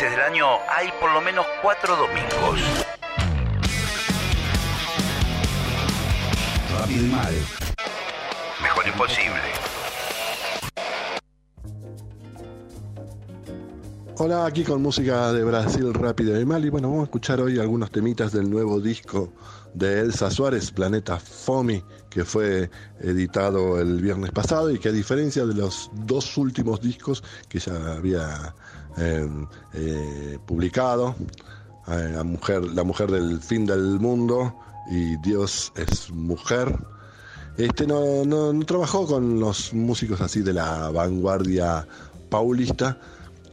meses del año hay por lo menos cuatro domingos. Rápido y mal. Mejor imposible. Hola, aquí con música de Brasil rápido y mal. Y bueno, vamos a escuchar hoy algunos temitas del nuevo disco de Elsa Suárez, Planeta Fomi, que fue editado el viernes pasado y que a diferencia de los dos últimos discos que ya había eh, publicado, eh, la, mujer, la mujer del fin del mundo y Dios es mujer, este no, no, no trabajó con los músicos así de la vanguardia paulista,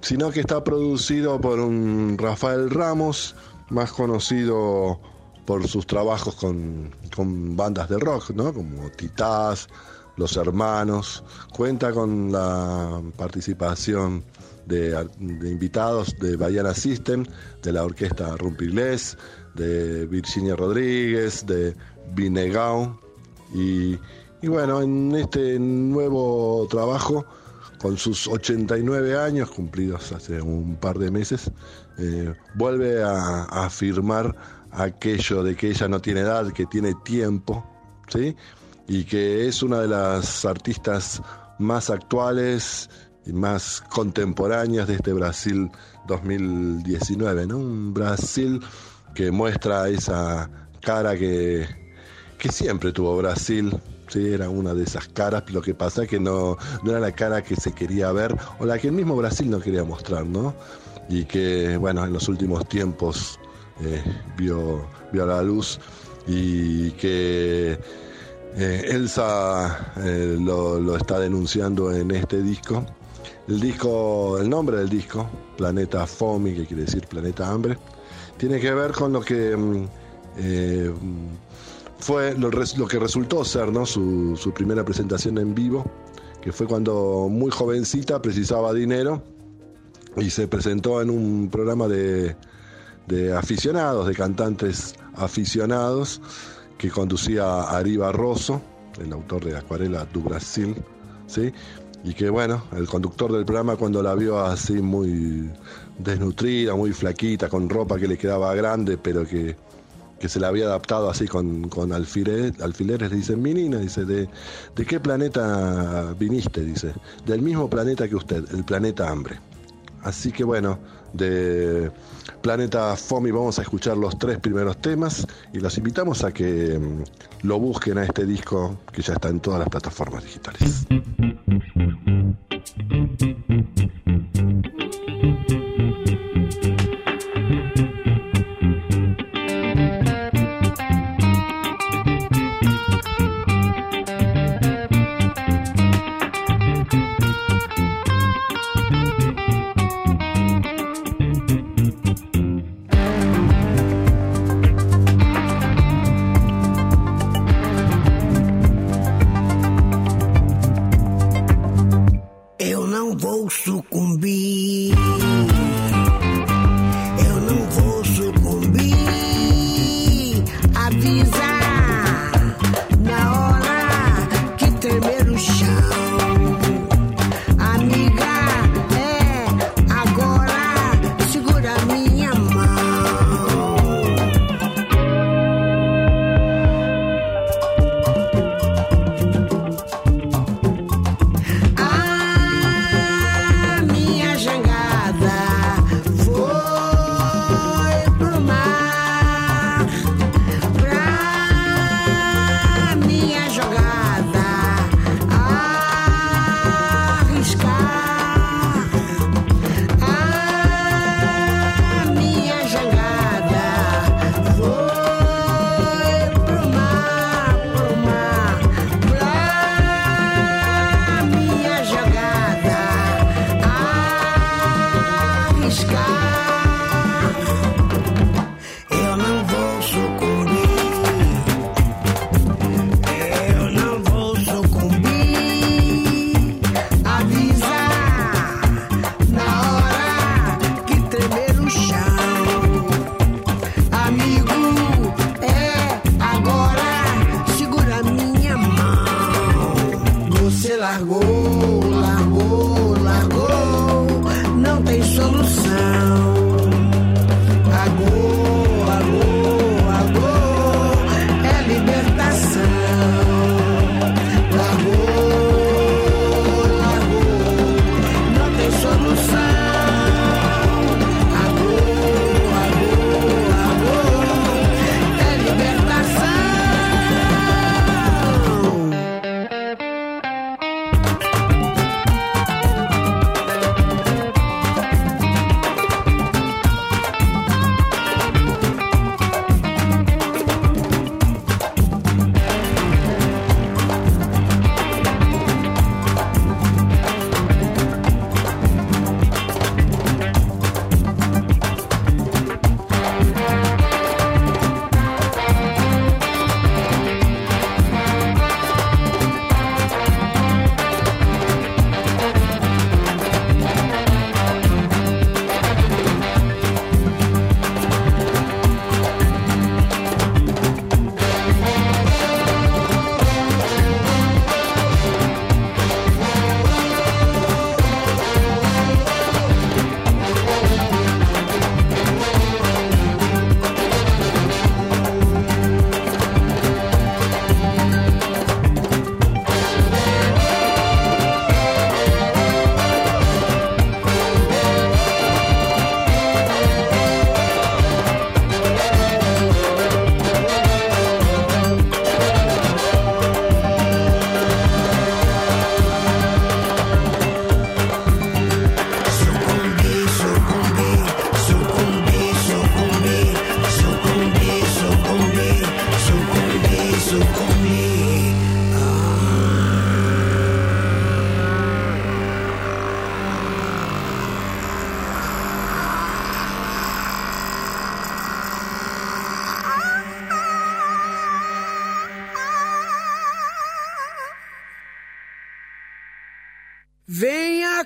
sino que está producido por un Rafael Ramos, más conocido por sus trabajos con, con bandas de rock, ¿no? como Titás, Los Hermanos. Cuenta con la participación de, de invitados de Bayana System, de la orquesta Rumpilés, de Virginia Rodríguez, de Vinegao. Y, y bueno, en este nuevo trabajo con sus 89 años, cumplidos hace un par de meses, eh, vuelve a, a, afirmar aquello de que ella no tiene edad, que tiene tiempo, ¿sí? Y que es una de las artistas más actuales y más contemporáneas de este Brasil 2019, ¿no? Un Brasil que muestra esa cara que, que siempre tuvo Brasil, Sí, era una de esas caras, lo que pasa es que no, no era la cara que se quería ver o la que el mismo Brasil no quería mostrar, ¿no? Y que, bueno, en los últimos tiempos eh, vio, vio la luz y que eh, Elsa eh, lo, lo, está denunciando en este disco. El disco, el nombre del disco, Planeta Fomi, que quiere decir Planeta Hambre, tiene que ver con lo que eh, fue lo, que resultó ser ¿no? su, su, primera presentación en vivo, que fue cuando muy jovencita precisaba dinero y se presentó en un programa de, de aficionados, de cantantes aficionados, que conducía Ari Barroso, el autor de Acuarela do Brasil, ¿sí? Y que bueno, el conductor del programa cuando la vio así muy desnutrida, muy flaquita, con ropa que le quedaba grande, pero que que se la había adaptado así con, con alfileres, alfileres, le dice, menina, dice, ¿de, ¿de qué planeta viniste? Dice, del mismo planeta que usted, el planeta hambre. Así que bueno, de Planeta Fomi vamos a escuchar los tres primeros temas y los invitamos a que lo busquen a este disco que ya está en todas las plataformas digitales. be.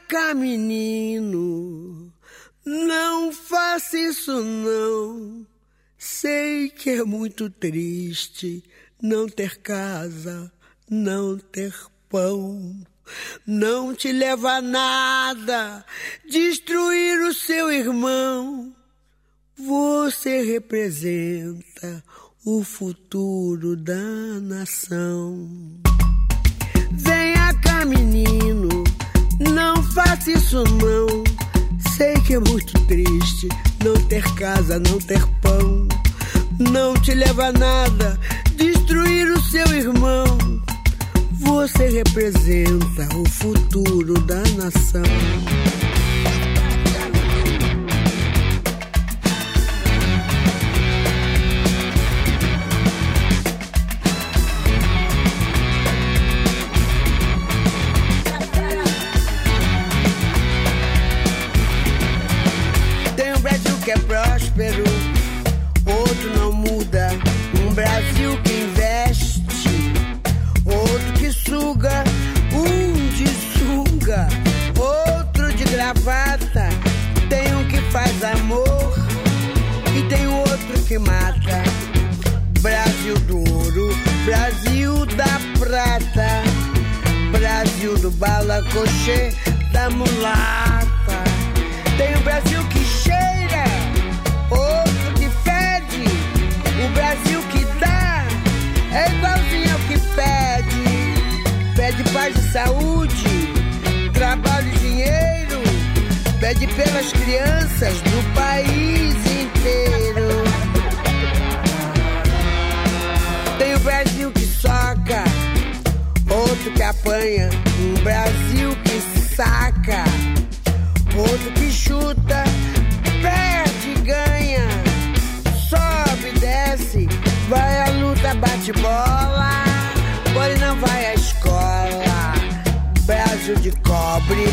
Cá, menino, não faça isso não. Sei que é muito triste não ter casa, não ter pão. Não te leva a nada destruir o seu irmão. Você representa o futuro da nação. Venha cá, menino, não faça isso não. Sei que é muito triste não ter casa, não ter pão. Não te leva a nada destruir o seu irmão. Você representa o futuro da nação. próspero, outro não muda. Um Brasil que investe, outro que suga, um de sunga, outro de gravata. Tem um que faz amor e tem outro que mata. Brasil do ouro, Brasil da prata, Brasil do balacochê, da mulata. Tem o Brasil que saúde, trabalho e dinheiro. Pede pelas crianças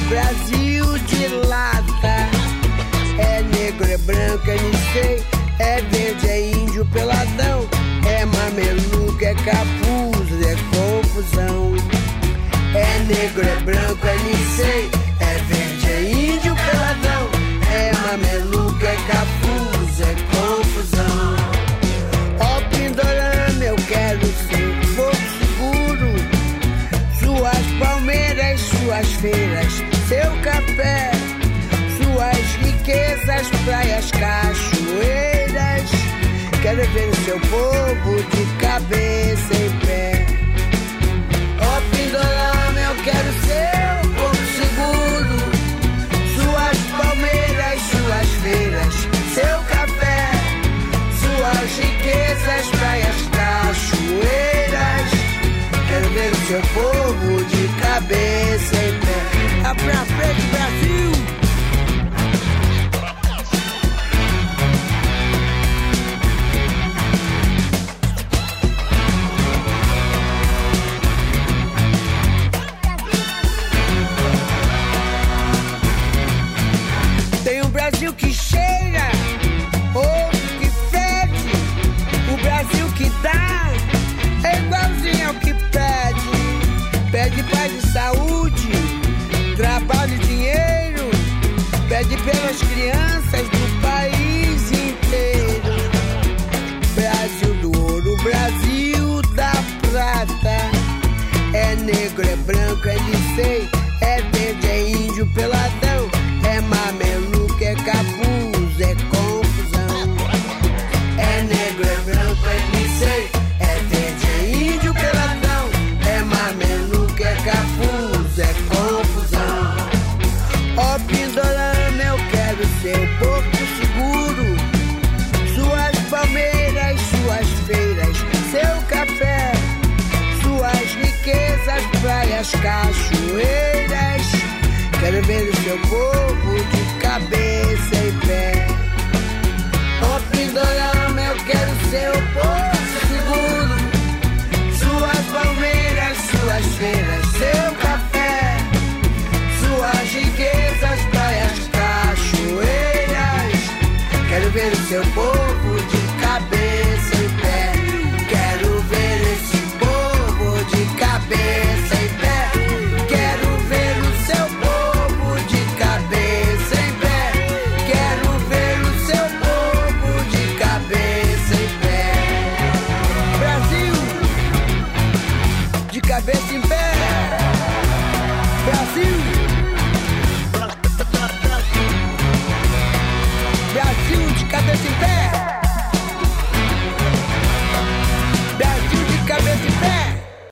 Brasil de lata. É negro, é branco, é nicei, é verde, é índio, peladão. É mameluco, é capuz, é confusão. É negro, é branco, é nicei, é verde, suas feiras, seu café, suas riquezas, praias, cachoeiras. Quero ver o seu povo de cabeça em praias, cachoeiras. Quero ver o seu povo de cabeça em pé. Ó oh,